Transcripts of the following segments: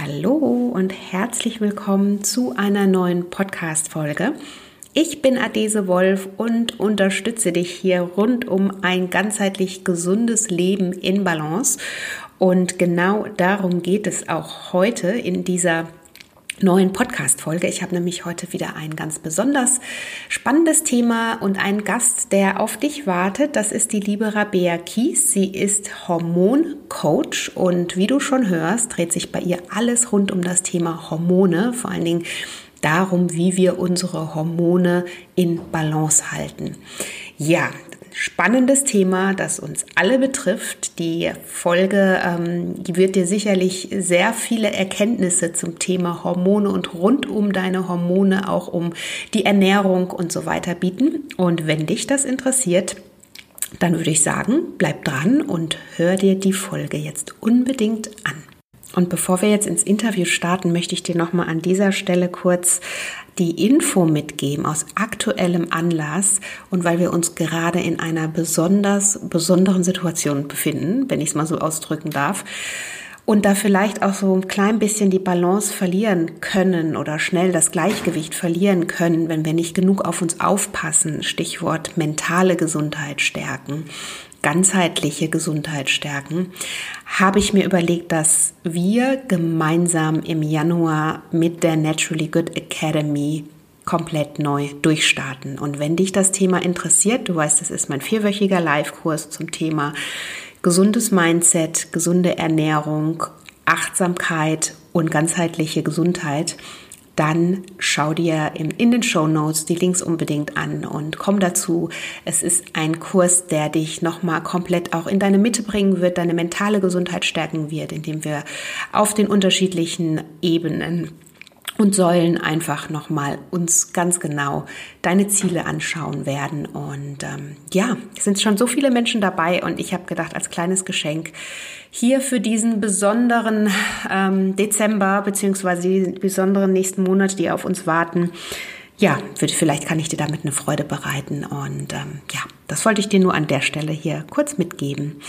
Hallo und herzlich willkommen zu einer neuen Podcast-Folge. Ich bin Adese Wolf und unterstütze dich hier rund um ein ganzheitlich gesundes Leben in Balance. Und genau darum geht es auch heute in dieser neuen Podcast-Folge. Ich habe nämlich heute wieder ein ganz besonders spannendes Thema und einen Gast, der auf dich wartet. Das ist die liebe Rabea Kies. Sie ist Hormoncoach und wie du schon hörst, dreht sich bei ihr alles rund um das Thema Hormone, vor allen Dingen darum, wie wir unsere Hormone in Balance halten. Ja, spannendes Thema, das uns alle betrifft. Die Folge ähm, wird dir sicherlich sehr viele Erkenntnisse zum Thema Hormone und rund um deine Hormone, auch um die Ernährung und so weiter bieten. Und wenn dich das interessiert, dann würde ich sagen, bleib dran und hör dir die Folge jetzt unbedingt an. Und bevor wir jetzt ins Interview starten, möchte ich dir nochmal an dieser Stelle kurz die Info mitgeben aus aktuellem Anlass und weil wir uns gerade in einer besonders besonderen Situation befinden, wenn ich es mal so ausdrücken darf. Und da vielleicht auch so ein klein bisschen die Balance verlieren können oder schnell das Gleichgewicht verlieren können, wenn wir nicht genug auf uns aufpassen. Stichwort mentale Gesundheit stärken ganzheitliche Gesundheit stärken, habe ich mir überlegt, dass wir gemeinsam im Januar mit der Naturally Good Academy komplett neu durchstarten. Und wenn dich das Thema interessiert, du weißt, das ist mein vierwöchiger Live-Kurs zum Thema gesundes Mindset, gesunde Ernährung, Achtsamkeit und ganzheitliche Gesundheit, dann schau dir in, in den Show Notes die Links unbedingt an und komm dazu. Es ist ein Kurs, der dich nochmal komplett auch in deine Mitte bringen wird, deine mentale Gesundheit stärken wird, indem wir auf den unterschiedlichen Ebenen und Säulen einfach nochmal uns ganz genau deine Ziele anschauen werden. Und ähm, ja, es sind schon so viele Menschen dabei und ich habe gedacht, als kleines Geschenk hier für diesen besonderen ähm, Dezember beziehungsweise die besonderen nächsten Monate, die auf uns warten, ja, vielleicht kann ich dir damit eine Freude bereiten. Und ähm, ja, das wollte ich dir nur an der Stelle hier kurz mitgeben.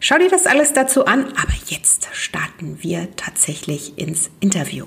Schau dir das alles dazu an, aber jetzt starten wir tatsächlich ins Interview.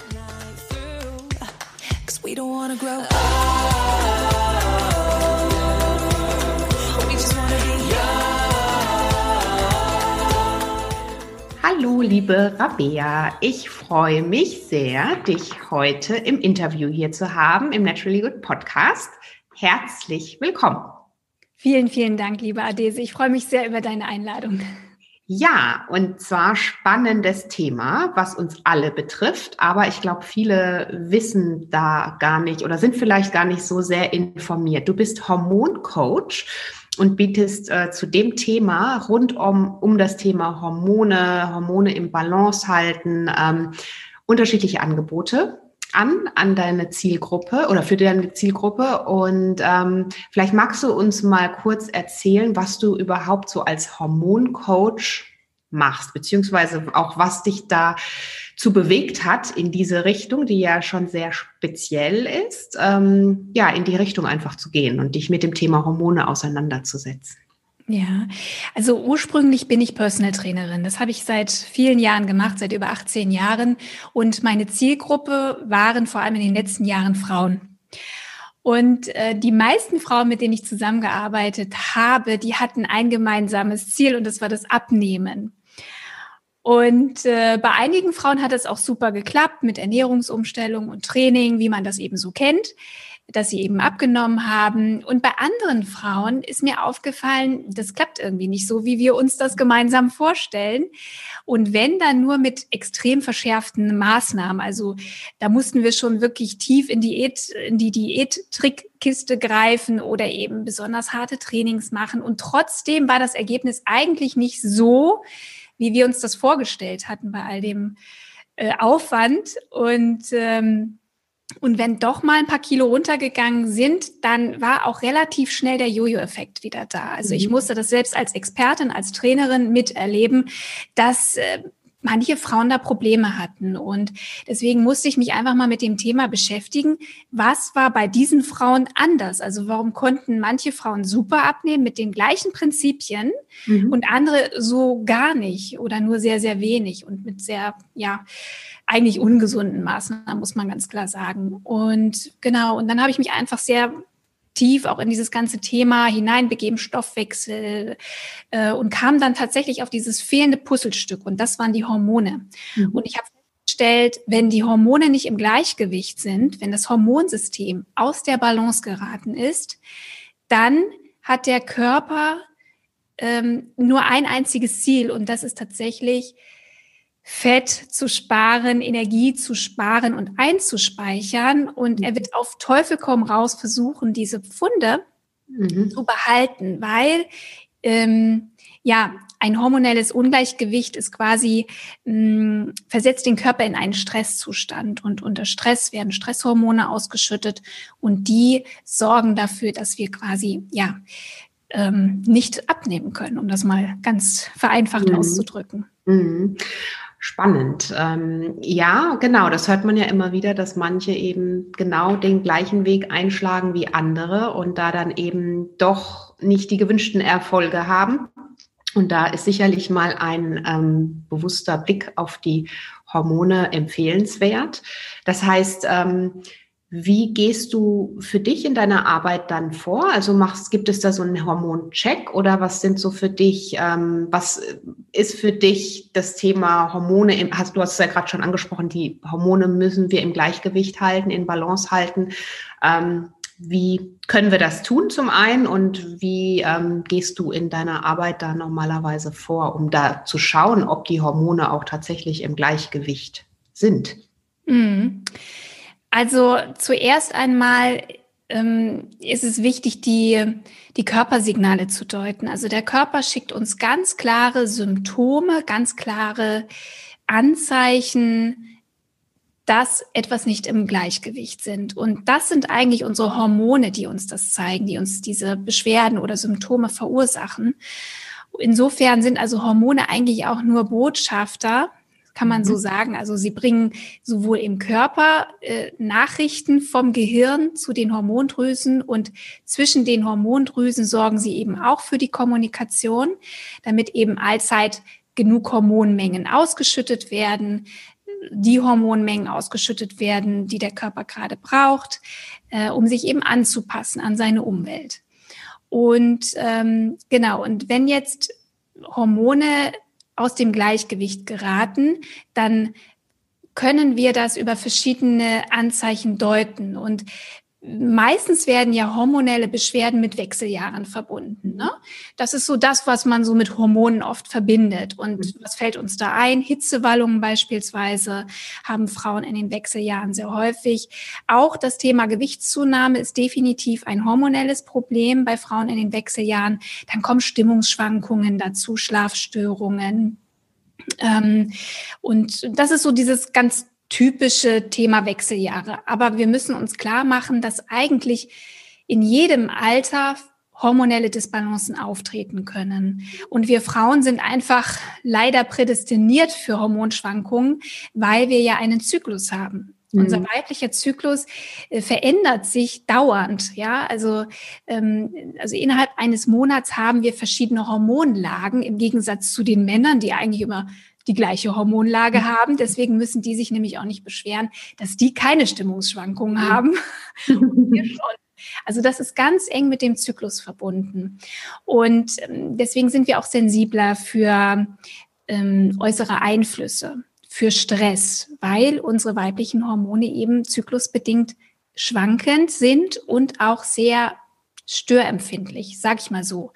We don't wanna grow up. Hallo, liebe Rabea. Ich freue mich sehr, dich heute im Interview hier zu haben im Naturally Good Podcast. Herzlich willkommen. Vielen, vielen Dank, liebe Adese. Ich freue mich sehr über deine Einladung. Ja, und zwar spannendes Thema, was uns alle betrifft, aber ich glaube, viele wissen da gar nicht oder sind vielleicht gar nicht so sehr informiert. Du bist Hormoncoach und bietest äh, zu dem Thema rund um, um das Thema Hormone, Hormone im Balance halten, ähm, unterschiedliche Angebote an, an deine Zielgruppe oder für deine Zielgruppe. Und ähm, vielleicht magst du uns mal kurz erzählen, was du überhaupt so als Hormoncoach machst, beziehungsweise auch was dich da zu bewegt hat in diese Richtung, die ja schon sehr speziell ist, ähm, ja, in die Richtung einfach zu gehen und dich mit dem Thema Hormone auseinanderzusetzen. Ja, also ursprünglich bin ich Personal Trainerin. Das habe ich seit vielen Jahren gemacht, seit über 18 Jahren. Und meine Zielgruppe waren vor allem in den letzten Jahren Frauen. Und äh, die meisten Frauen, mit denen ich zusammengearbeitet habe, die hatten ein gemeinsames Ziel und das war das Abnehmen. Und äh, bei einigen Frauen hat es auch super geklappt mit Ernährungsumstellung und Training, wie man das eben so kennt dass sie eben abgenommen haben. Und bei anderen Frauen ist mir aufgefallen, das klappt irgendwie nicht so, wie wir uns das gemeinsam vorstellen. Und wenn dann nur mit extrem verschärften Maßnahmen, also da mussten wir schon wirklich tief in, Diät, in die Diät-Trickkiste greifen oder eben besonders harte Trainings machen. Und trotzdem war das Ergebnis eigentlich nicht so, wie wir uns das vorgestellt hatten bei all dem äh, Aufwand. Und ähm, und wenn doch mal ein paar Kilo runtergegangen sind, dann war auch relativ schnell der Jojo-Effekt wieder da. Also ich mhm. musste das selbst als Expertin, als Trainerin miterleben, dass äh, manche Frauen da Probleme hatten. Und deswegen musste ich mich einfach mal mit dem Thema beschäftigen. Was war bei diesen Frauen anders? Also warum konnten manche Frauen super abnehmen mit den gleichen Prinzipien mhm. und andere so gar nicht oder nur sehr, sehr wenig und mit sehr, ja, eigentlich ungesunden Maßnahmen, muss man ganz klar sagen. Und genau, und dann habe ich mich einfach sehr tief auch in dieses ganze Thema hineinbegeben, Stoffwechsel äh, und kam dann tatsächlich auf dieses fehlende Puzzlestück und das waren die Hormone. Mhm. Und ich habe festgestellt, wenn die Hormone nicht im Gleichgewicht sind, wenn das Hormonsystem aus der Balance geraten ist, dann hat der Körper ähm, nur ein einziges Ziel und das ist tatsächlich Fett zu sparen, Energie zu sparen und einzuspeichern. Und er wird auf Teufel komm raus versuchen, diese Pfunde mhm. zu behalten, weil ähm, ja ein hormonelles Ungleichgewicht ist quasi mh, mm, versetzt den Körper in einen Stresszustand und unter Stress werden Stresshormone ausgeschüttet und die sorgen dafür, dass wir quasi ja ähm, nicht abnehmen können, um das mal ganz vereinfacht mhm. auszudrücken. Mhm. Spannend. Ähm, ja, genau, das hört man ja immer wieder, dass manche eben genau den gleichen Weg einschlagen wie andere und da dann eben doch nicht die gewünschten Erfolge haben. Und da ist sicherlich mal ein ähm, bewusster Blick auf die Hormone empfehlenswert. Das heißt, ähm, wie gehst du für dich in deiner Arbeit dann vor? Also machst, gibt es da so einen Hormoncheck oder was sind so für dich, ähm, was ist für dich das Thema Hormone? Im, hast, du hast es ja gerade schon angesprochen, die Hormone müssen wir im Gleichgewicht halten, in Balance halten. Ähm, wie können wir das tun zum einen und wie ähm, gehst du in deiner Arbeit da normalerweise vor, um da zu schauen, ob die Hormone auch tatsächlich im Gleichgewicht sind? Mhm. Also zuerst einmal ähm, ist es wichtig, die, die Körpersignale zu deuten. Also der Körper schickt uns ganz klare Symptome, ganz klare Anzeichen, dass etwas nicht im Gleichgewicht sind. Und das sind eigentlich unsere Hormone, die uns das zeigen, die uns diese Beschwerden oder Symptome verursachen. Insofern sind also Hormone eigentlich auch nur Botschafter kann man so mhm. sagen. Also sie bringen sowohl im Körper äh, Nachrichten vom Gehirn zu den Hormondrüsen und zwischen den Hormondrüsen sorgen sie eben auch für die Kommunikation, damit eben allzeit genug Hormonmengen ausgeschüttet werden, die Hormonmengen ausgeschüttet werden, die der Körper gerade braucht, äh, um sich eben anzupassen an seine Umwelt. Und ähm, genau, und wenn jetzt Hormone aus dem Gleichgewicht geraten, dann können wir das über verschiedene Anzeichen deuten. Und meistens werden ja hormonelle Beschwerden mit Wechseljahren verbunden. Ne? Das ist so das, was man so mit Hormonen oft verbindet. Und mhm. was fällt uns da ein? Hitzewallungen beispielsweise haben Frauen in den Wechseljahren sehr häufig. Auch das Thema Gewichtszunahme ist definitiv ein hormonelles Problem bei Frauen in den Wechseljahren. Dann kommen Stimmungsschwankungen dazu, Schlafstörungen. Ähm, und das ist so dieses ganz typische Thema Wechseljahre. Aber wir müssen uns klar machen, dass eigentlich in jedem Alter hormonelle Disbalancen auftreten können. Und wir Frauen sind einfach leider prädestiniert für Hormonschwankungen, weil wir ja einen Zyklus haben. Mhm. Unser weiblicher Zyklus äh, verändert sich dauernd, ja. Also, ähm, also innerhalb eines Monats haben wir verschiedene Hormonlagen im Gegensatz zu den Männern, die eigentlich immer die gleiche Hormonlage mhm. haben. Deswegen müssen die sich nämlich auch nicht beschweren, dass die keine Stimmungsschwankungen mhm. haben. Also das ist ganz eng mit dem Zyklus verbunden. Und ähm, deswegen sind wir auch sensibler für ähm, äußere Einflüsse, für Stress, weil unsere weiblichen Hormone eben zyklusbedingt schwankend sind und auch sehr störempfindlich, sag ich mal so.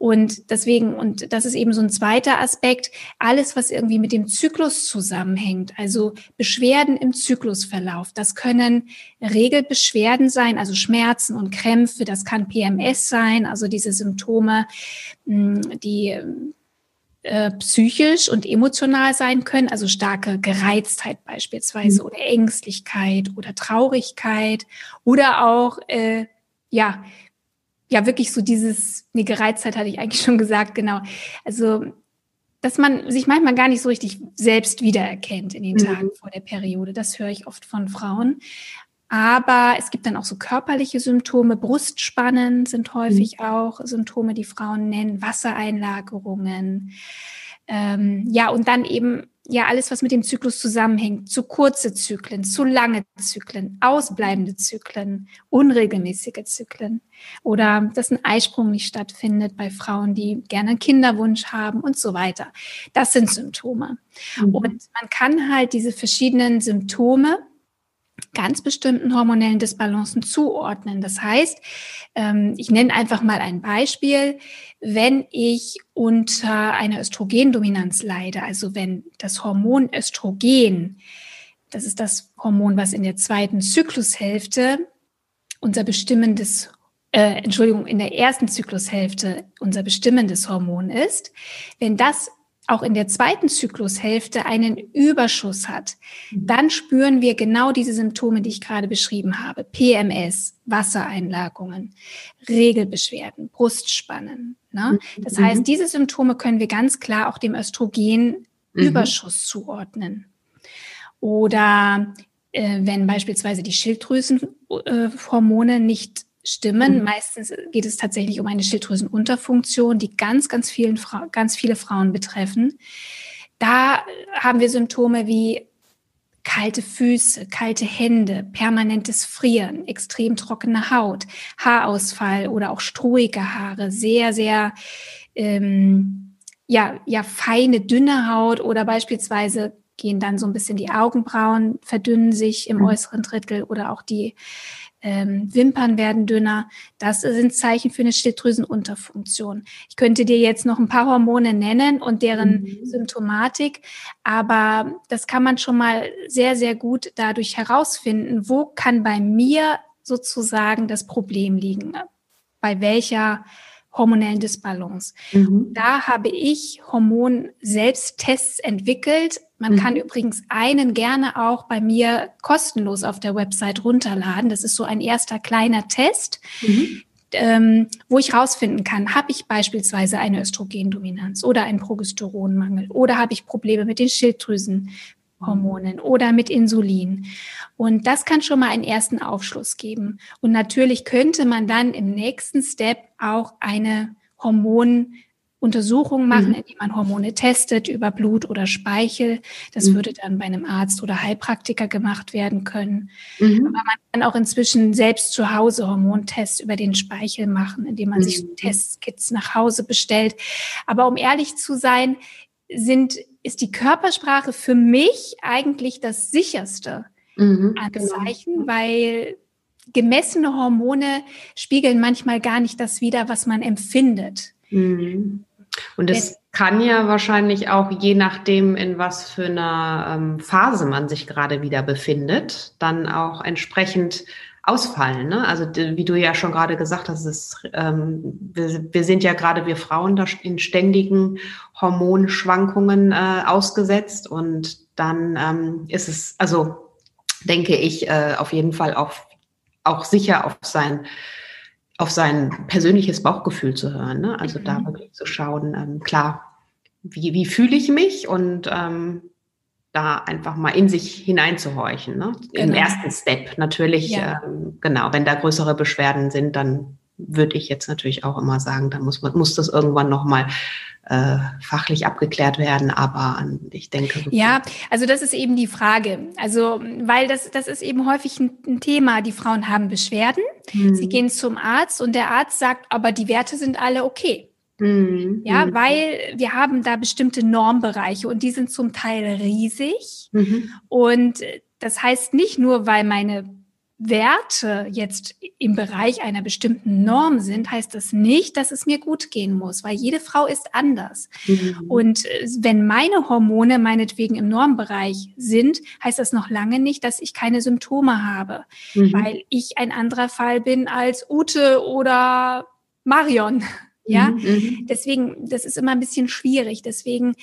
Und deswegen, und das ist eben so ein zweiter Aspekt, alles, was irgendwie mit dem Zyklus zusammenhängt, also Beschwerden im Zyklusverlauf, das können Regelbeschwerden sein, also Schmerzen und Krämpfe, das kann PMS sein, also diese Symptome, hm, die äh, psychisch und emotional sein können, also starke Gereiztheit beispielsweise mhm. oder Ängstlichkeit oder Traurigkeit oder auch äh, ja ja wirklich so dieses eine Gereiztheit hatte ich eigentlich schon gesagt genau also dass man sich manchmal gar nicht so richtig selbst wiedererkennt in den mhm. Tagen vor der Periode. Das höre ich oft von Frauen. Aber es gibt dann auch so körperliche Symptome. Brustspannen sind häufig mhm. auch Symptome, die Frauen nennen, Wassereinlagerungen. Ähm, ja, und dann eben ja alles, was mit dem Zyklus zusammenhängt. Zu kurze Zyklen, zu lange Zyklen, ausbleibende Zyklen, unregelmäßige Zyklen. Oder dass ein Eisprung nicht stattfindet bei Frauen, die gerne einen Kinderwunsch haben und so weiter. Das sind Symptome. Mhm. Und man kann halt diese verschiedenen Symptome ganz bestimmten hormonellen Disbalancen zuordnen. Das heißt, ähm, ich nenne einfach mal ein Beispiel. Wenn ich unter einer Östrogendominanz leide, also wenn das Hormon Östrogen, das ist das Hormon, was in der zweiten Zyklushälfte unser bestimmendes äh, Entschuldigung, in der ersten Zyklushälfte unser bestimmendes Hormon ist, wenn das auch in der zweiten Zyklushälfte einen Überschuss hat, mhm. dann spüren wir genau diese Symptome, die ich gerade beschrieben habe. PMS, Wassereinlagungen, Regelbeschwerden, Brustspannen. Ne? Mhm. Das heißt, diese Symptome können wir ganz klar auch dem Östrogenüberschuss mhm. zuordnen. Oder äh, wenn beispielsweise die Schilddrüsenhormone äh, nicht stimmen. Mhm. Meistens geht es tatsächlich um eine Schilddrüsenunterfunktion, die ganz, ganz vielen Fra ganz viele Frauen betreffen. Da haben wir Symptome wie kalte Füße, kalte Hände, permanentes Frieren, extrem trockene Haut, Haarausfall oder auch strohige Haare, sehr, sehr ähm, ja, ja, feine, dünne Haut oder beispielsweise gehen dann so ein bisschen die Augenbrauen, verdünnen sich im mhm. äußeren Drittel oder auch die ähm, Wimpern werden dünner. Das sind Zeichen für eine Schilddrüsenunterfunktion. Ich könnte dir jetzt noch ein paar Hormone nennen und deren mhm. Symptomatik, aber das kann man schon mal sehr, sehr gut dadurch herausfinden, wo kann bei mir sozusagen das Problem liegen, bei welcher hormonellen Disbalance. Mhm. Da habe ich Hormon-Selbsttests entwickelt, man mhm. kann übrigens einen gerne auch bei mir kostenlos auf der Website runterladen. Das ist so ein erster kleiner Test. Mhm. Ähm, wo ich rausfinden kann, habe ich beispielsweise eine Östrogendominanz oder einen Progesteronmangel oder habe ich Probleme mit den Schilddrüsenhormonen oder mit Insulin. Und das kann schon mal einen ersten Aufschluss geben. Und natürlich könnte man dann im nächsten Step auch eine Hormon Untersuchungen machen, mhm. indem man Hormone testet über Blut oder Speichel. Das mhm. würde dann bei einem Arzt oder Heilpraktiker gemacht werden können. Mhm. Aber man kann auch inzwischen selbst zu Hause Hormontests über den Speichel machen, indem man sich mhm. Testkits nach Hause bestellt. Aber um ehrlich zu sein, sind, ist die Körpersprache für mich eigentlich das sicherste mhm, Anzeichen, genau. weil gemessene Hormone spiegeln manchmal gar nicht das wider, was man empfindet. Mhm. Und es kann ja wahrscheinlich auch, je nachdem, in was für einer ähm, Phase man sich gerade wieder befindet, dann auch entsprechend ausfallen. Ne? Also wie du ja schon gerade gesagt hast, ist, ähm, wir, wir, sind ja gerade wir Frauen da in ständigen Hormonschwankungen äh, ausgesetzt und dann ähm, ist es, also denke ich, äh, auf jeden Fall auch, auch sicher auf sein auf sein persönliches Bauchgefühl zu hören. Ne? Also mhm. da wirklich zu schauen, ähm, klar, wie, wie fühle ich mich und ähm, da einfach mal in sich hineinzuhorchen. Ne? Genau. Im ersten Step natürlich, ja. ähm, genau, wenn da größere Beschwerden sind, dann würde ich jetzt natürlich auch immer sagen, da muss man muss das irgendwann noch mal äh, fachlich abgeklärt werden, aber ich denke. Ja, also das ist eben die Frage. Also, weil das, das ist eben häufig ein, Thema. Die Frauen haben Beschwerden, mhm. sie gehen zum Arzt und der Arzt sagt, aber die Werte sind alle okay. Mhm. Ja, mhm. weil wir haben da bestimmte Normbereiche und die sind zum Teil riesig. Mhm. Und das heißt nicht nur, weil meine Werte jetzt im Bereich einer bestimmten Norm sind, heißt das nicht, dass es mir gut gehen muss, weil jede Frau ist anders. Mhm. Und äh, wenn meine Hormone meinetwegen im Normbereich sind, heißt das noch lange nicht, dass ich keine Symptome habe, mhm. weil ich ein anderer Fall bin als Ute oder Marion. Ja, mhm, mhm. deswegen, das ist immer ein bisschen schwierig. Deswegen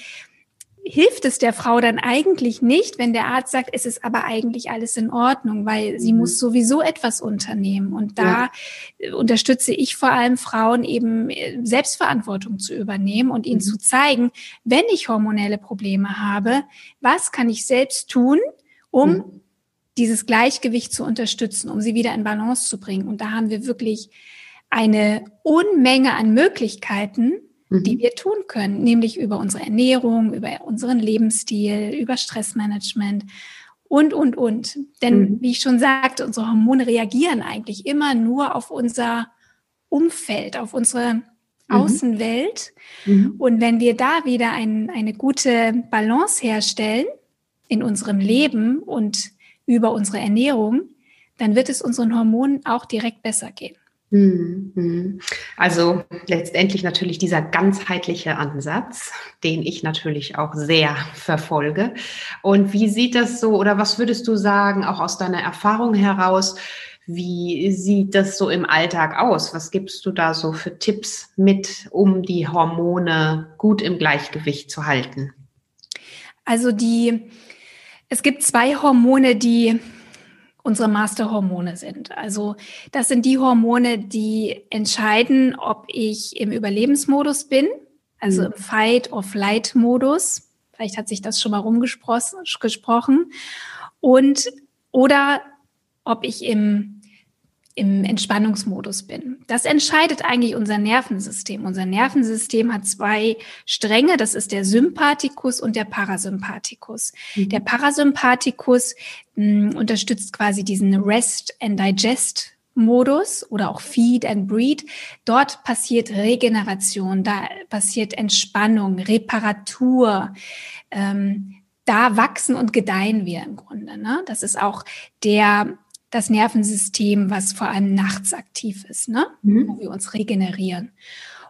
hilft es der Frau dann eigentlich nicht, wenn der Arzt sagt, es ist aber eigentlich alles in Ordnung, weil sie mhm. muss sowieso etwas unternehmen. Und da ja. unterstütze ich vor allem Frauen eben äh, Selbstverantwortung zu übernehmen und ihnen mhm. zu zeigen, wenn ich hormonelle Probleme habe, was kann ich selbst tun, um mhm. dieses Gleichgewicht zu unterstützen, um sie wieder in Balance zu bringen. Und da haben wir wirklich eine Unmenge an Möglichkeiten, mhm. die wir tun können, nämlich über unsere Ernährung, über unseren Lebensstil, über Stressmanagement und, und, und. Denn mhm. wie ich schon sagte, unsere Hormone reagieren eigentlich immer nur auf unser Umfeld, auf unsere mhm. Außenwelt. Mhm. Und wenn wir da wieder ein, eine gute Balance herstellen in unserem Leben und über unsere Ernährung, dann wird es unseren Hormonen auch direkt besser gehen. Mhm, mhm. Also letztendlich natürlich dieser ganzheitliche Ansatz, den ich natürlich auch sehr verfolge. Und wie sieht das so oder was würdest du sagen, auch aus deiner Erfahrung heraus, wie sieht das so im Alltag aus? Was gibst du da so für Tipps mit, um die Hormone gut im Gleichgewicht zu halten? Also die, es gibt zwei Hormone, die unsere Masterhormone sind. Also das sind die Hormone, die entscheiden, ob ich im Überlebensmodus bin, also im Fight- or Flight-Modus. Vielleicht hat sich das schon mal rumgesprochen. Und oder ob ich im im Entspannungsmodus bin. Das entscheidet eigentlich unser Nervensystem. Unser Nervensystem hat zwei Stränge, das ist der Sympathikus und der Parasympathikus. Mhm. Der Parasympathikus mh, hm, unterstützt quasi diesen Rest and Digest Modus oder auch Feed and Breed. Dort passiert Regeneration, da passiert Entspannung, Reparatur. Ähm, da wachsen und gedeihen wir im Grunde. Ne? Das ist auch der das Nervensystem, was vor allem nachts aktiv ist, ne? Mhm. wo wir uns regenerieren.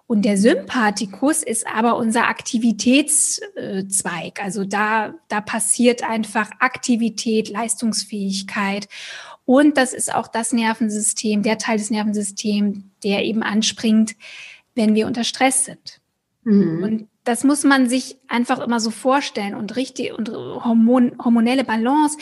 Und der Sympathikus ist aber unser Aktivitätszweig. Also da, da passiert einfach Aktivität, Leistungsfähigkeit. Und das ist auch das Nervensystem, der Teil des Nervensystems, der eben anspringt, wenn wir unter Stress sind. Mhm. Und das muss man sich einfach immer so vorstellen und richtig und Hormon, hormonelle Balance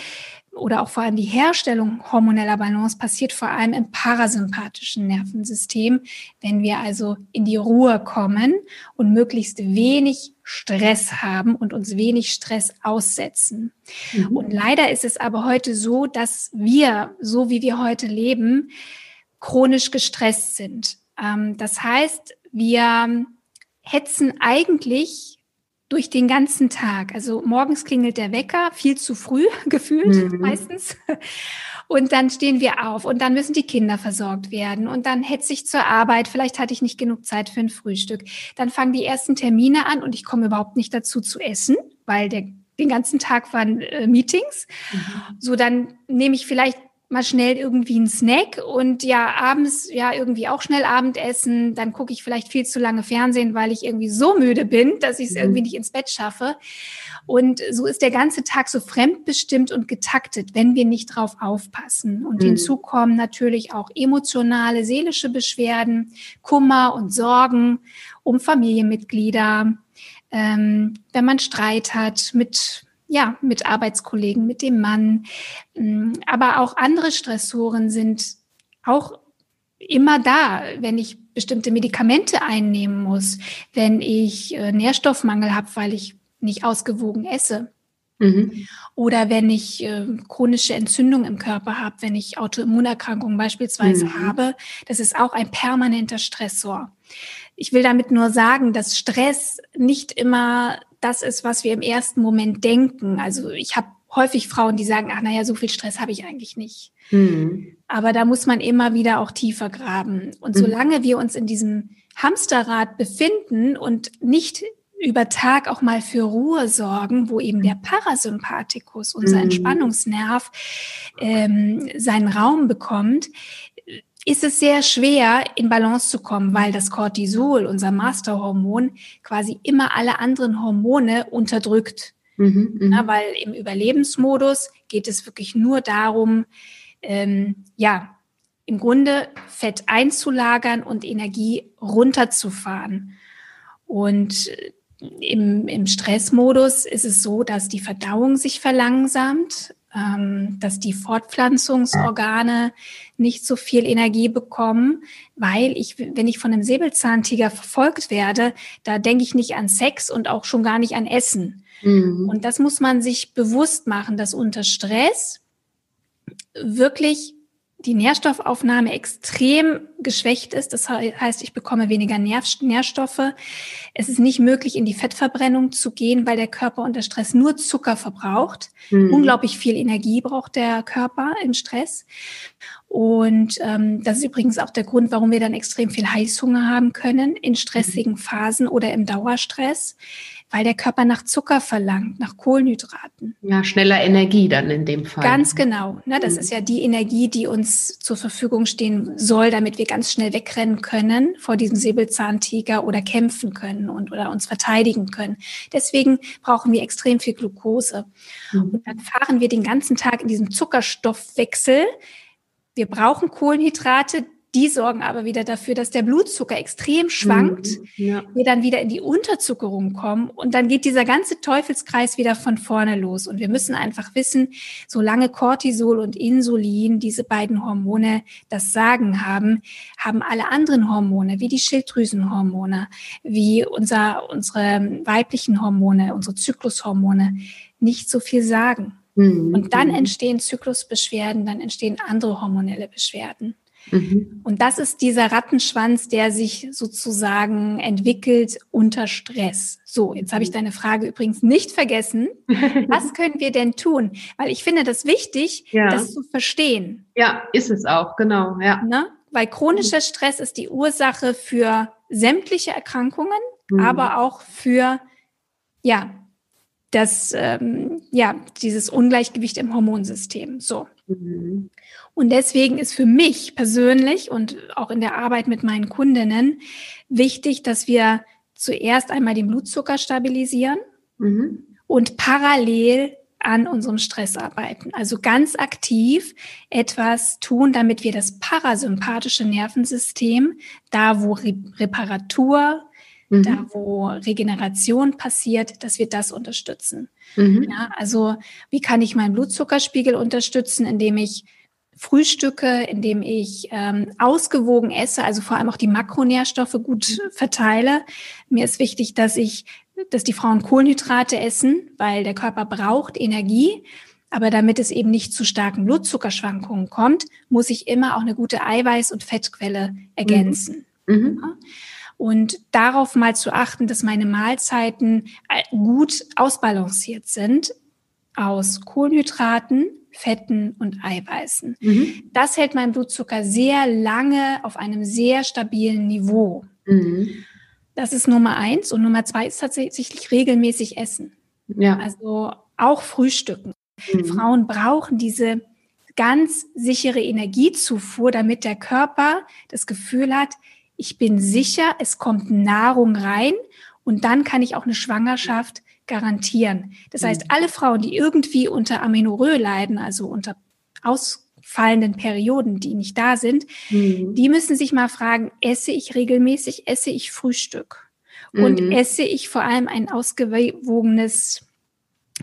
oder auch vor allem die Herstellung hormoneller Balance passiert vor allem im parasympathischen Nervensystem, wenn wir also in die Ruhe kommen und möglichst wenig Stress haben und uns wenig Stress aussetzen. Mhm. Und leider ist es aber heute so, dass wir, so wie wir heute leben, chronisch gestresst sind. Ähm, das heißt, wir hetzen eigentlich durch den ganzen Tag. Also morgens klingelt der Wecker, viel zu früh gefühlt mhm. meistens. Und dann stehen wir auf und dann müssen die Kinder versorgt werden und dann hetze ich zur Arbeit. Vielleicht hatte ich nicht genug Zeit für ein Frühstück. Dann fangen die ersten Termine an und ich komme überhaupt nicht dazu zu essen, weil der den ganzen Tag waren äh, Meetings. Mhm. So, dann nehme ich vielleicht mal schnell irgendwie einen Snack und ja, abends ja irgendwie auch schnell Abendessen. Dann gucke ich vielleicht viel zu lange Fernsehen, weil ich irgendwie so müde bin, dass ich es mhm. irgendwie nicht ins Bett schaffe. Und so ist der ganze Tag so fremdbestimmt und getaktet, wenn wir nicht drauf aufpassen. Und mhm. hinzu kommen natürlich auch emotionale, seelische Beschwerden, Kummer und Sorgen um Familienmitglieder. Ähm, wenn man Streit hat mit ja, mit Arbeitskollegen, mit dem Mann. Mm, aber auch andere Stressoren sind auch immer da, wenn ich bestimmte Medikamente einnehmen muss, wenn ich äh, Nährstoffmangel habe, weil ich nicht ausgewogen esse. Mhm. Oder wenn ich äh, chronische Entzündung im Körper habe, wenn ich Autoimmunerkrankungen beispielsweise mhm. habe, das ist auch ein permanenter Stressor. Ich will damit nur sagen, dass Stress nicht immer das ist, was wir im ersten Moment denken. Also ich habe häufig Frauen, die sagen, ach naja, so viel Stress habe ich eigentlich nicht. Mhm. Aber da muss man immer wieder auch tiefer graben. Und mhm. solange wir uns in diesem Hamsterrad befinden und nicht über Tag auch mal für Ruhe sorgen, wo eben der Parasympathikus, unser mhm. Entspannungsnerv, ähm, seinen Raum bekommt, ist es sehr schwer, in Balance zu kommen, weil das Cortisol, unser Masterhormon, quasi immer alle anderen Hormone unterdrückt. Mhm, mhm, ja, weil im Überlebensmodus geht es wirklich nur darum, ähm, ja, im Grunde Fett einzulagern und Energie runterzufahren. Und im, im Stressmodus ist es so, dass die Verdauung sich verlangsamt, dass die Fortpflanzungsorgane nicht so viel Energie bekommen, weil ich, wenn ich von einem Säbelzahntiger verfolgt werde, da denke ich nicht an Sex und auch schon gar nicht an Essen. Mhm. Und das muss man sich bewusst machen, dass unter Stress wirklich die Nährstoffaufnahme extrem geschwächt ist. Das heißt, ich bekomme weniger Nährstoffe. Es ist nicht möglich, in die Fettverbrennung zu gehen, weil der Körper unter Stress nur Zucker verbraucht. Mhm. Unglaublich viel Energie braucht der Körper im Stress. Und ähm, das ist übrigens auch der Grund, warum wir dann extrem viel Heißhunger haben können in stressigen mhm. Phasen oder im Dauerstress weil der Körper nach Zucker verlangt, nach Kohlenhydraten. Ja, schneller Energie dann in dem Fall. Ganz genau. Ne, das mhm. ist ja die Energie, die uns zur Verfügung stehen soll, damit wir ganz schnell wegrennen können vor diesem Säbelzahntiger oder kämpfen können und oder uns verteidigen können. Deswegen brauchen wir extrem viel Glucose. Mhm. Und dann fahren wir den ganzen Tag in diesem Zuckerstoffwechsel. Wir brauchen Kohlenhydrate, die sorgen aber wieder dafür, dass der Blutzucker extrem schwankt, mhm, ja. wir dann wieder in die Unterzuckerung kommen und dann geht dieser ganze Teufelskreis wieder von vorne los. Und wir müssen einfach wissen, solange Cortisol und Insulin, diese beiden Hormone, das Sagen haben, haben alle anderen Hormone, wie die Schilddrüsenhormone, wie unser, unsere weiblichen Hormone, unsere Zyklushormone, nicht so viel Sagen. Mhm. Und dann entstehen Zyklusbeschwerden, dann entstehen andere hormonelle Beschwerden. Mhm. Und das ist dieser Rattenschwanz, der sich sozusagen entwickelt unter Stress. So, jetzt habe ich deine Frage übrigens nicht vergessen. Was können wir denn tun? Weil ich finde das wichtig, ja. das zu verstehen. Ja, ist es auch, genau, ja. Ne? Weil chronischer Stress ist die Ursache für sämtliche Erkrankungen, mhm. aber auch für, ja, das, ähm, ja, dieses Ungleichgewicht im Hormonsystem. So. Mhm. Und deswegen ist für mich persönlich und auch in der Arbeit mit meinen Kundinnen wichtig, dass wir zuerst einmal den Blutzucker stabilisieren mhm. und parallel an unserem Stress arbeiten. Also ganz aktiv etwas tun, damit wir das parasympathische Nervensystem, da wo Re Reparatur, mhm. da wo Regeneration passiert, dass wir das unterstützen. Mhm. Ja, also wie kann ich meinen Blutzuckerspiegel unterstützen, indem ich frühstücke, indem ich ähm, ausgewogen esse, also vor allem auch die Makronährstoffe gut mhm. verteile. Mir ist wichtig, dass ich, dass die Frauen Kohlenhydrate essen, weil der Körper braucht Energie. Aber damit es eben nicht zu starken Blutzuckerschwankungen kommt, muss ich immer auch eine gute Eiweiß- und Fettquelle ergänzen. Mhm. Mhm. Und darauf mal zu achten, dass meine Mahlzeiten äh, gut ausbalanciert sind aus Kohlenhydraten, Fetten und Eiweißen. Mhm. Das hält meinen Blutzucker sehr lange auf einem sehr stabilen Niveau. Mhm. Das ist Nummer eins. Und Nummer zwei ist tatsächlich regelmäßig Essen. Ja. Also auch Frühstücken. Mhm. Frauen brauchen diese ganz sichere Energiezufuhr, damit der Körper das Gefühl hat, ich bin sicher, es kommt Nahrung rein und dann kann ich auch eine Schwangerschaft garantieren. Das heißt, mhm. alle Frauen, die irgendwie unter Amenorrhoe leiden, also unter ausfallenden Perioden, die nicht da sind, mhm. die müssen sich mal fragen, esse ich regelmäßig, esse ich Frühstück? Und mhm. esse ich vor allem ein ausgewogenes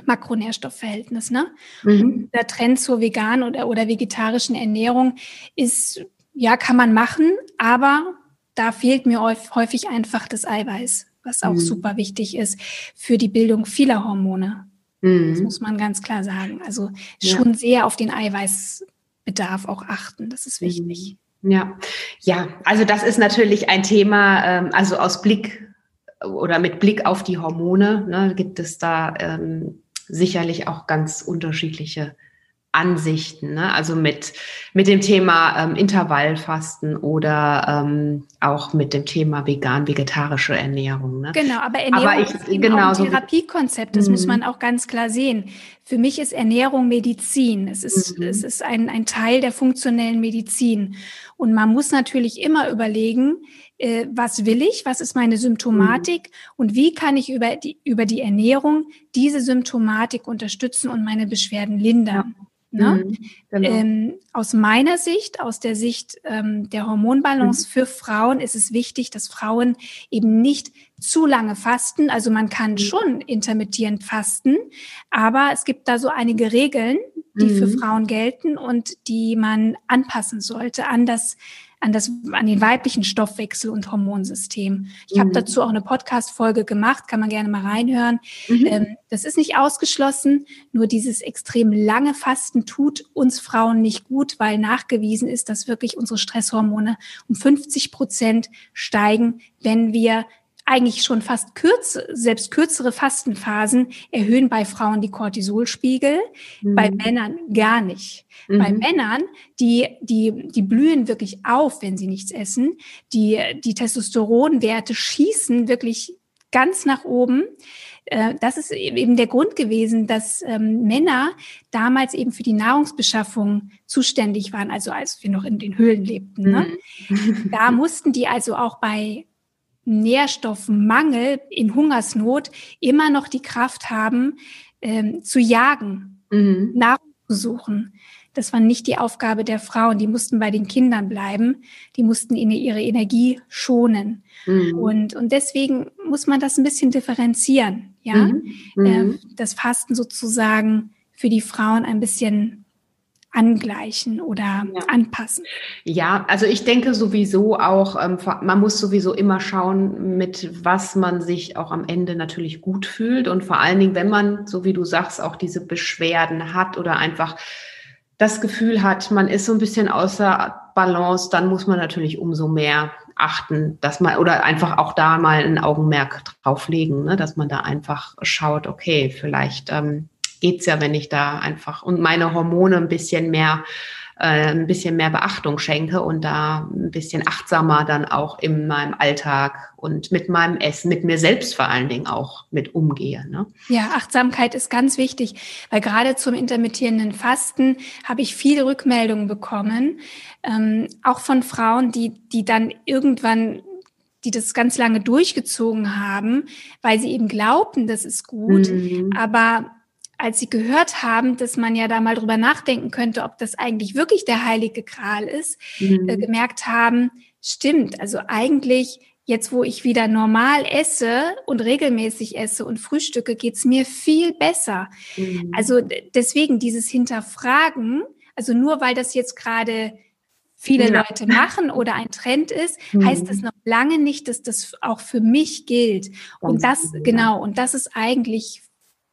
Makronährstoffverhältnis. Ne? Mhm. Der Trend zur veganen oder, oder vegetarischen Ernährung ist, ja, kann man machen, aber da fehlt mir häufig einfach das Eiweiß was auch mhm. super wichtig ist für die Bildung vieler Hormone. Mhm. Das muss man ganz klar sagen. Also schon ja. sehr auf den Eiweißbedarf auch achten. Das ist wichtig. Mhm. Ja, ja, also das ist natürlich ein Thema, ähm, also aus Blick oder mit Blick auf die Hormone ne, gibt es da ähm, sicherlich auch ganz unterschiedliche Ansichten, ne? also mit, mit dem Thema ähm, Intervallfasten oder ähm, auch mit dem Thema vegan-vegetarische Ernährung. Ne? Genau, aber Ernährung aber ich, ist eben genau, auch ein Therapiekonzept, das muss mhm. man auch ganz klar sehen. Für mich ist Ernährung Medizin. Es ist, mhm. es ist ein, ein Teil der funktionellen Medizin. Und man muss natürlich immer überlegen, äh, was will ich, was ist meine Symptomatik mhm. und wie kann ich über die, über die Ernährung diese Symptomatik unterstützen und meine Beschwerden lindern. Ja. Ne? Mhm, genau. ähm, aus meiner Sicht, aus der Sicht ähm, der Hormonbalance mhm. für Frauen ist es wichtig, dass Frauen eben nicht zu lange fasten. Also man kann mhm. schon intermittierend fasten, aber es gibt da so einige Regeln, die für mhm. Frauen gelten und die man anpassen sollte an das an, das, an den weiblichen Stoffwechsel und Hormonsystem. Ich mhm. habe dazu auch eine Podcast-Folge gemacht, kann man gerne mal reinhören. Mhm. Ähm, das ist nicht ausgeschlossen, nur dieses extrem lange Fasten tut uns Frauen nicht gut, weil nachgewiesen ist, dass wirklich unsere Stresshormone um 50 Prozent steigen, wenn wir eigentlich schon fast kürze, selbst kürzere Fastenphasen erhöhen bei Frauen die Cortisolspiegel, mhm. bei Männern gar nicht. Mhm. Bei Männern, die, die, die blühen wirklich auf, wenn sie nichts essen. Die, die Testosteronwerte schießen wirklich ganz nach oben. Äh, das ist eben der Grund gewesen, dass ähm, Männer damals eben für die Nahrungsbeschaffung zuständig waren, also als wir noch in den Höhlen lebten. Ne? Mhm. Da mussten die also auch bei Nährstoffmangel, in Hungersnot immer noch die Kraft haben, ähm, zu jagen, mhm. Nahrung zu suchen. Das war nicht die Aufgabe der Frauen. Die mussten bei den Kindern bleiben. Die mussten ihre Energie schonen. Mhm. Und, und deswegen muss man das ein bisschen differenzieren. Ja, mhm. äh, das Fasten sozusagen für die Frauen ein bisschen angleichen oder ja. anpassen? Ja, also ich denke sowieso auch, ähm, man muss sowieso immer schauen, mit was man sich auch am Ende natürlich gut fühlt und vor allen Dingen, wenn man, so wie du sagst, auch diese Beschwerden hat oder einfach das Gefühl hat, man ist so ein bisschen außer Balance, dann muss man natürlich umso mehr achten, dass man oder einfach auch da mal ein Augenmerk drauflegen, ne, dass man da einfach schaut, okay, vielleicht ähm, geht's ja, wenn ich da einfach und meine Hormone ein bisschen mehr äh, ein bisschen mehr Beachtung schenke und da ein bisschen achtsamer dann auch in meinem Alltag und mit meinem Essen, mit mir selbst vor allen Dingen auch mit umgehe. Ne? Ja, Achtsamkeit ist ganz wichtig, weil gerade zum intermittierenden Fasten habe ich viele Rückmeldungen bekommen, ähm, auch von Frauen, die, die dann irgendwann die das ganz lange durchgezogen haben, weil sie eben glaubten, das ist gut, mhm. aber als sie gehört haben, dass man ja da mal drüber nachdenken könnte, ob das eigentlich wirklich der heilige Gral ist, mhm. äh, gemerkt haben, stimmt, also eigentlich jetzt, wo ich wieder normal esse und regelmäßig esse und frühstücke, geht's mir viel besser. Mhm. Also deswegen dieses Hinterfragen, also nur weil das jetzt gerade viele ja. Leute machen oder ein Trend ist, mhm. heißt das noch lange nicht, dass das auch für mich gilt. Und das, genau, und das ist eigentlich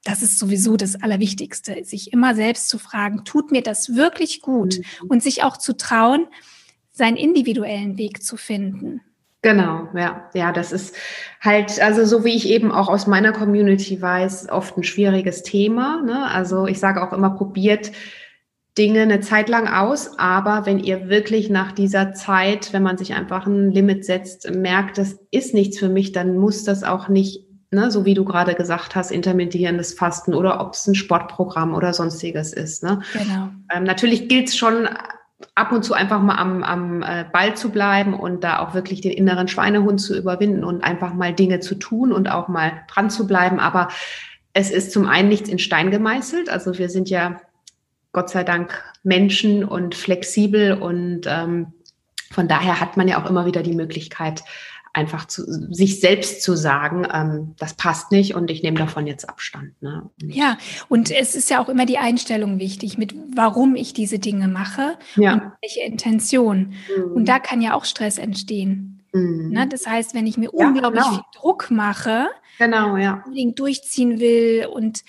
das ist sowieso das Allerwichtigste, sich immer selbst zu fragen, tut mir das wirklich gut mhm. und sich auch zu trauen, seinen individuellen Weg zu finden. Genau, ja, ja, das ist halt, also so wie ich eben auch aus meiner Community weiß, oft ein schwieriges Thema. Ne? Also ich sage auch immer, probiert Dinge eine Zeit lang aus, aber wenn ihr wirklich nach dieser Zeit, wenn man sich einfach ein Limit setzt, merkt, das ist nichts für mich, dann muss das auch nicht ne, so wie du gerade gesagt hast, intermittierendes Fasten oder ob es ein Sportprogramm oder sonstiges ist. Ne? Genau. Ähm, natürlich gilt es schon ab und zu einfach mal am, am äh, Ball zu bleiben und da auch wirklich den inneren Schweinehund zu überwinden und einfach mal Dinge zu tun und auch mal dran zu bleiben. Aber es ist zum einen nichts in Stein gemeißelt. Also wir sind ja Gott sei Dank Menschen und flexibel und ähm, von daher hat man ja auch immer wieder die Möglichkeit, einfach zu, sich selbst zu sagen, ähm, das passt nicht und ich nehme davon jetzt Abstand. Ne? Ja, und es ist ja auch immer die Einstellung wichtig, mit warum ich diese Dinge mache ja. und welche Intention. Mhm. Und da kann ja auch Stress entstehen. Mhm. Ne? Das heißt, wenn ich mir ja, unglaublich genau. viel Druck mache, genau, ja. unbedingt durchziehen will und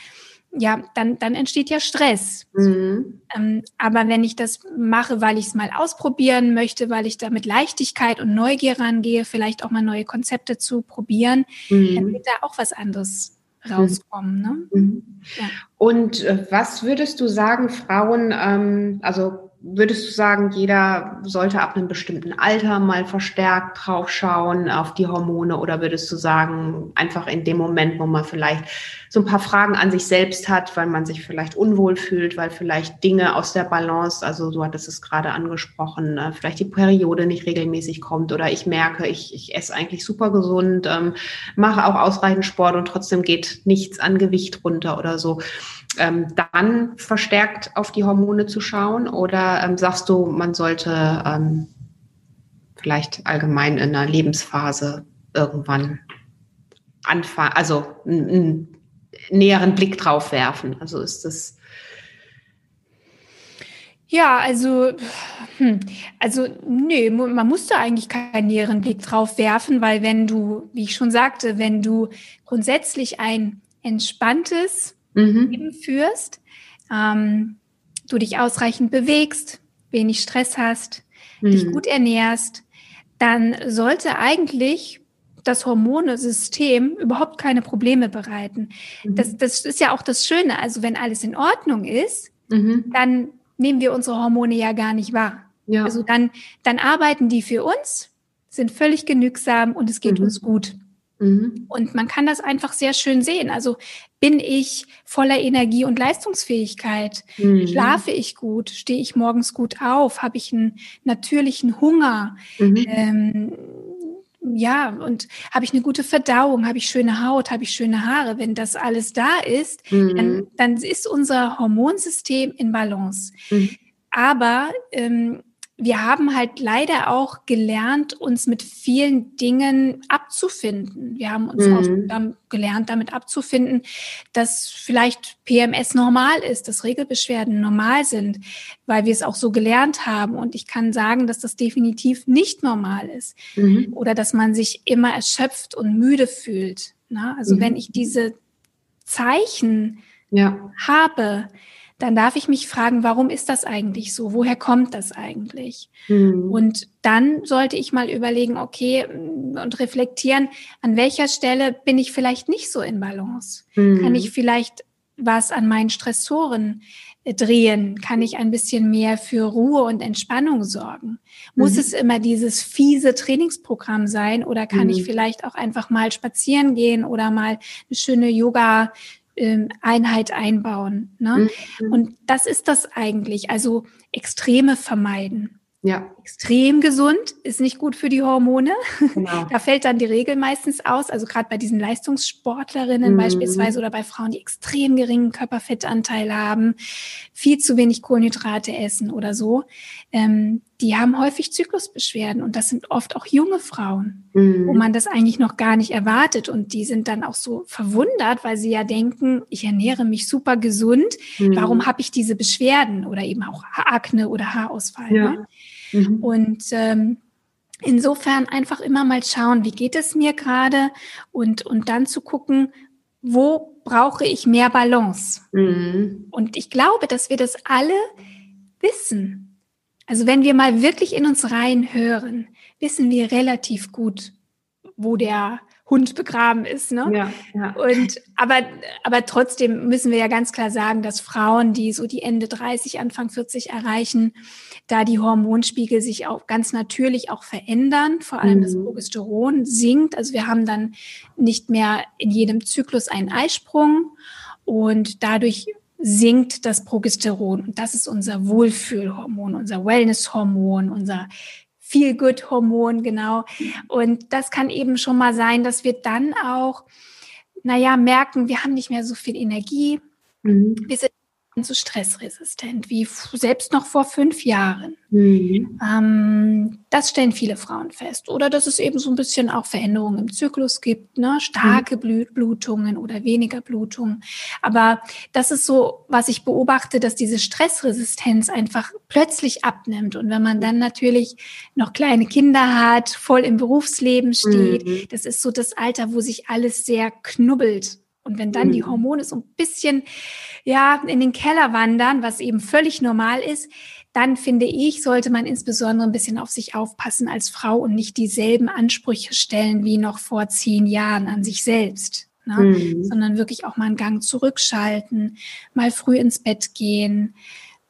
ja, dann, dann entsteht ja Stress. Mhm. Ähm, aber wenn ich das mache, weil ich es mal ausprobieren möchte, weil ich da mit Leichtigkeit und Neugier rangehe, vielleicht auch mal neue Konzepte zu probieren, mhm. dann wird da auch was anderes rauskommen. Ne? Mhm. Ja. Und äh, was würdest du sagen, Frauen, ähm, also würdest du sagen, jeder sollte ab einem bestimmten Alter mal verstärkt drauf schauen auf die Hormone oder würdest du sagen, einfach in dem Moment, wo man vielleicht so ein paar Fragen an sich selbst hat, weil man sich vielleicht unwohl fühlt, weil vielleicht Dinge aus der Balance, also du hattest es gerade angesprochen, äh, vielleicht die Periode nicht regelmäßig kommt oder ich merke, ich, ich esse eigentlich super gesund, ähm, mache auch ausreichend Sport und trotzdem geht nichts an Gewicht runter oder so. Ähm, dann verstärkt auf die Hormone zu schauen oder ähm, sagst du, man sollte ähm, vielleicht allgemein in einer Lebensphase irgendwann anfangen, also einen, näheren Blick drauf werfen. Also ist das. Ja, also, hm, also, nee, man muss da eigentlich keinen näheren Blick drauf werfen, weil wenn du, wie ich schon sagte, wenn du grundsätzlich ein entspanntes mhm. Leben führst, ähm, du dich ausreichend bewegst, wenig Stress hast, mhm. dich gut ernährst, dann sollte eigentlich das Hormonesystem überhaupt keine Probleme bereiten. Mhm. Das, das ist ja auch das Schöne. Also wenn alles in Ordnung ist, mhm. dann nehmen wir unsere Hormone ja gar nicht wahr. Ja. Also dann, dann arbeiten die für uns, sind völlig genügsam und es geht mhm. uns gut. Mhm. Und man kann das einfach sehr schön sehen. Also bin ich voller Energie und Leistungsfähigkeit? Mhm. Schlafe ich gut? Stehe ich morgens gut auf? Habe ich einen natürlichen Hunger? Mhm. Ähm, ja, und habe ich eine gute Verdauung, habe ich schöne Haut, habe ich schöne Haare. Wenn das alles da ist, mhm. dann, dann ist unser Hormonsystem in Balance. Mhm. Aber ähm, wir haben halt leider auch gelernt, uns mit vielen Dingen abzufinden. Wir haben uns mhm. auch gelernt, damit abzufinden, dass vielleicht PMS normal ist, dass Regelbeschwerden normal sind, weil wir es auch so gelernt haben. Und ich kann sagen, dass das definitiv nicht normal ist. Mhm. Oder dass man sich immer erschöpft und müde fühlt. Na? Also mhm. wenn ich diese Zeichen ja. habe, dann darf ich mich fragen, warum ist das eigentlich so? Woher kommt das eigentlich? Mhm. Und dann sollte ich mal überlegen, okay, und reflektieren, an welcher Stelle bin ich vielleicht nicht so in Balance? Mhm. Kann ich vielleicht was an meinen Stressoren äh, drehen? Kann ich ein bisschen mehr für Ruhe und Entspannung sorgen? Muss mhm. es immer dieses fiese Trainingsprogramm sein oder kann ich mhm. vielleicht auch einfach mal spazieren gehen oder mal eine schöne Yoga Einheit einbauen. Ne? Mhm. Und das ist das eigentlich. Also Extreme vermeiden. Ja. Extrem gesund ist nicht gut für die Hormone. Genau. Da fällt dann die Regel meistens aus. Also gerade bei diesen Leistungssportlerinnen mhm. beispielsweise oder bei Frauen, die extrem geringen Körperfettanteil haben, viel zu wenig Kohlenhydrate essen oder so, ähm, die haben häufig Zyklusbeschwerden und das sind oft auch junge Frauen, mhm. wo man das eigentlich noch gar nicht erwartet und die sind dann auch so verwundert, weil sie ja denken, ich ernähre mich super gesund, mhm. warum habe ich diese Beschwerden oder eben auch Akne oder Haarausfall. Ja. Ne? Mhm. Und ähm, insofern einfach immer mal schauen, wie geht es mir gerade und, und dann zu gucken, wo brauche ich mehr Balance? Mhm. Und ich glaube, dass wir das alle wissen. Also wenn wir mal wirklich in uns rein hören, wissen wir relativ gut, wo der Hund begraben ist. Ne? Ja, ja. Und aber, aber trotzdem müssen wir ja ganz klar sagen, dass Frauen, die so die Ende 30, Anfang 40 erreichen, da die Hormonspiegel sich auch ganz natürlich auch verändern, vor allem mhm. das Progesteron sinkt. Also wir haben dann nicht mehr in jedem Zyklus einen Eisprung und dadurch sinkt das Progesteron. Und das ist unser Wohlfühlhormon, unser Wellnesshormon, unser Feel-Good-Hormon, genau. Und das kann eben schon mal sein, dass wir dann auch, naja, merken, wir haben nicht mehr so viel Energie. Mhm. Wir sind so stressresistent wie selbst noch vor fünf Jahren. Mhm. Ähm, das stellen viele Frauen fest. Oder dass es eben so ein bisschen auch Veränderungen im Zyklus gibt, ne? starke mhm. Blutungen oder weniger Blutungen. Aber das ist so, was ich beobachte, dass diese Stressresistenz einfach plötzlich abnimmt. Und wenn man dann natürlich noch kleine Kinder hat, voll im Berufsleben steht, mhm. das ist so das Alter, wo sich alles sehr knubbelt und wenn dann die mhm. Hormone so ein bisschen, ja, in den Keller wandern, was eben völlig normal ist, dann finde ich, sollte man insbesondere ein bisschen auf sich aufpassen als Frau und nicht dieselben Ansprüche stellen wie noch vor zehn Jahren an sich selbst. Ne? Mhm. Sondern wirklich auch mal einen Gang zurückschalten, mal früh ins Bett gehen.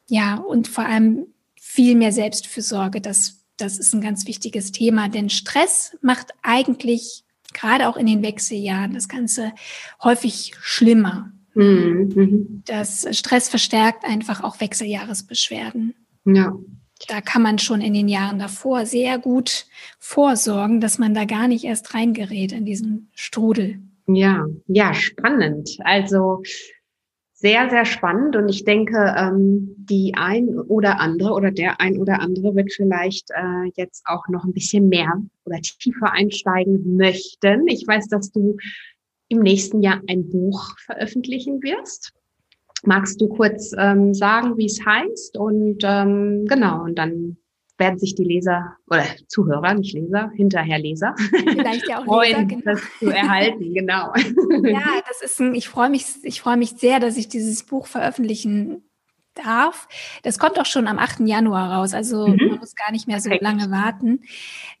Ja, und vor allem viel mehr Selbstfürsorge. Das, das ist ein ganz wichtiges Thema, denn Stress macht eigentlich gerade auch in den Wechseljahren das Ganze häufig schlimmer. Mhm. mhm. Das Stress verstärkt einfach auch Wechseljahresbeschwerden. Ja. Da kann man schon in den Jahren davor sehr gut vorsorgen, dass man da gar nicht erst reingerät in diesen Strudel. Ja, ja, spannend. Also sehr, sehr spannend und ich denke, ähm, die ein oder andere oder der ein oder andere wird vielleicht äh, jetzt auch noch ein bisschen mehr oder tiefer einsteigen möchten. Ich weiß, dass du im nächsten Jahr ein Buch veröffentlichen wirst. Magst du kurz ähm, sagen, wie es heißt? Und ähm, genau, und dann werden sich die Leser oder Zuhörer, nicht Leser, hinterher Leser, vielleicht ja auch freuen, Leser, genau. das zu erhalten, genau. Ja, das ist ein, ich freue mich, ich freue mich sehr, dass ich dieses Buch veröffentlichen darf. Das kommt auch schon am 8. Januar raus, also mhm. man muss gar nicht mehr so Perfekt. lange warten.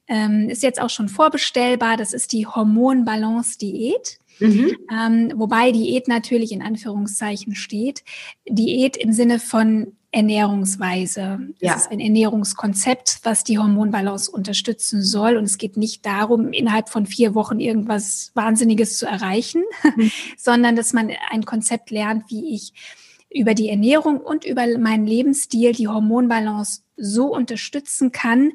Ähm, ist jetzt auch schon vorbestellbar. Das ist die Hormonbalance-Diät. Mhm. Ähm, wobei Diät natürlich in Anführungszeichen steht. Diät im Sinne von Ernährungsweise. Das ja. ist ein Ernährungskonzept, was die Hormonbalance unterstützen soll. Und es geht nicht darum, innerhalb von vier Wochen irgendwas Wahnsinniges zu erreichen, mhm. sondern dass man ein Konzept lernt, wie ich über die Ernährung und über meinen Lebensstil die Hormonbalance so unterstützen kann,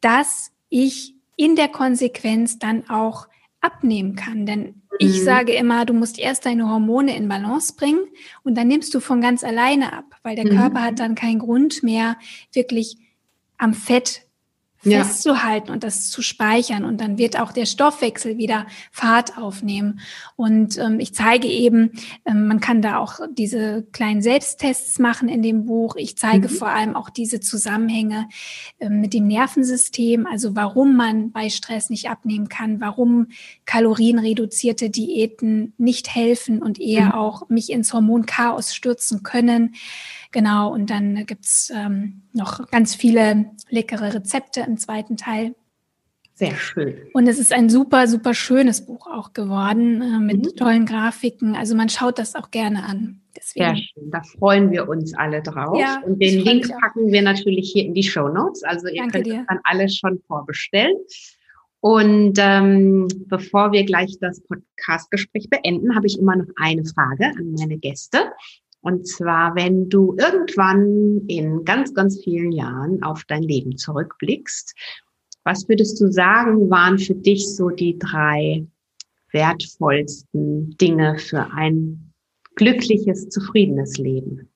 dass ich in der Konsequenz dann auch abnehmen kann. Denn ich mhm. sage immer, du musst erst deine Hormone in Balance bringen und dann nimmst du von ganz alleine ab, weil der mhm. Körper hat dann keinen Grund mehr, wirklich am Fett festzuhalten ja. und das zu speichern. Und dann wird auch der Stoffwechsel wieder Fahrt aufnehmen. Und ähm, ich zeige eben, ähm, man kann da auch diese kleinen Selbsttests machen in dem Buch. Ich zeige mhm. vor allem auch diese Zusammenhänge ähm, mit dem Nervensystem, also warum man bei Stress nicht abnehmen kann, warum kalorienreduzierte Diäten nicht helfen und eher mhm. auch mich ins Hormonchaos stürzen können. Genau, und dann gibt's ähm, noch ganz viele leckere Rezepte im zweiten Teil. Sehr schön. Und es ist ein super, super schönes Buch auch geworden äh, mit mhm. tollen Grafiken. Also man schaut das auch gerne an. Deswegen. Sehr schön, da freuen wir uns alle drauf. Ja, und den Link packen wir natürlich hier in die Show Notes. Also ihr Danke könnt dir. dann alles schon vorbestellen. Und ähm, bevor wir gleich das Podcast-Gespräch beenden, habe ich immer noch eine Frage an meine Gäste. Und zwar, wenn du irgendwann in ganz, ganz vielen Jahren auf dein Leben zurückblickst, was würdest du sagen, waren für dich so die drei wertvollsten Dinge für ein glückliches, zufriedenes Leben?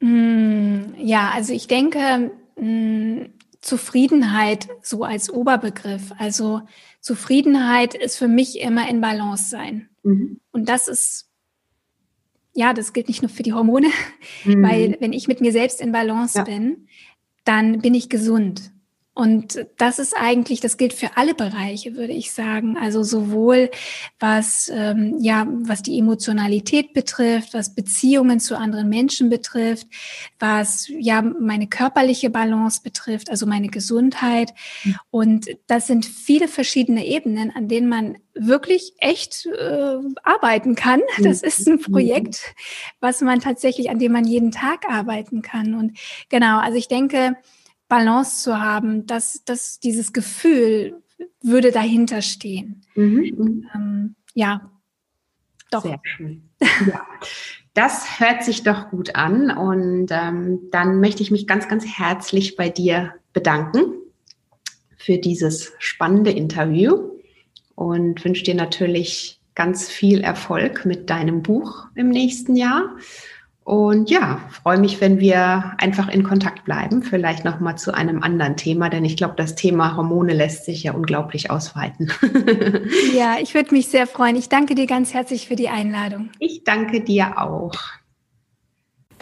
Mm, ja, also ich denke, mm, Zufriedenheit so als Oberbegriff. Also Zufriedenheit ist für mich immer in Balance sein. Mhm. Und das ist ja, das gilt nicht nur für die Hormone, mhm. weil wenn ich mit mir selbst in Balance ja. bin, dann bin ich gesund. Und das ist eigentlich, das gilt für alle Bereiche, würde ich sagen. Also sowohl was ähm, ja, was die Emotionalität betrifft, was Beziehungen zu anderen Menschen betrifft, was ja meine körperliche Balance betrifft, also meine Gesundheit. Mhm. Und das sind viele verschiedene Ebenen, an denen man wirklich echt äh, arbeiten kann. Das ist ein mhm. Projekt, was man tatsächlich, an dem man jeden Tag arbeiten kann. Und genau, also ich denke, Balance zu haben, dass, dass dieses Gefühl würde dahinter stehen. Mhm. mhm. Ähm, ja, doch. Sehr schön. Ja. Das hört sich doch gut an und ähm, dann möchte ich mich ganz, ganz herzlich bei dir bedanken für dieses spannende Interview und wünsche dir natürlich ganz viel Erfolg mit deinem Buch im nächsten Jahr und ja, freue mich, wenn wir einfach in Kontakt bleiben, vielleicht nochmal zu einem anderen Thema, denn ich glaube, das Thema Hormone lässt sich ja unglaublich ausweiten. ja, ich würde mich sehr freuen. Ich danke dir ganz herzlich für die Einladung. Ich danke dir auch.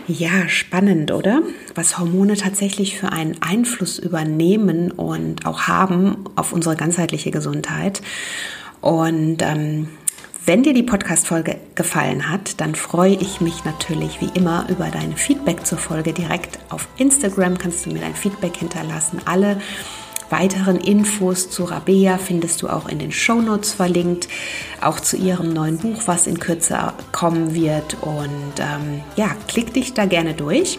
Ja, spannend, oder? Was Hormone tatsächlich für einen Einfluss übernehmen und auch haben auf unsere ganzheitliche Gesundheit. Und ähm, wenn dir die Podcast-Folge gefallen hat, dann freue ich mich natürlich wie immer über dein Feedback zur Folge. Direkt auf Instagram kannst du mir dein Feedback hinterlassen. Alle weiteren Infos zu Rabea findest du auch in den Show Notes verlinkt, auch zu ihrem neuen Buch, was in Kürze kommen wird. Und ähm, ja, klick dich da gerne durch.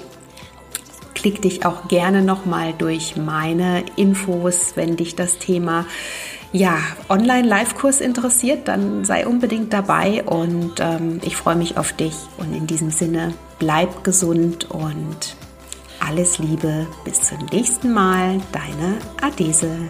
Klick dich auch gerne nochmal durch meine Infos, wenn dich das Thema ja, Online-Live-Kurs interessiert, dann sei unbedingt dabei und ähm, ich freue mich auf dich. Und in diesem Sinne, bleib gesund und alles Liebe. Bis zum nächsten Mal, deine Adese.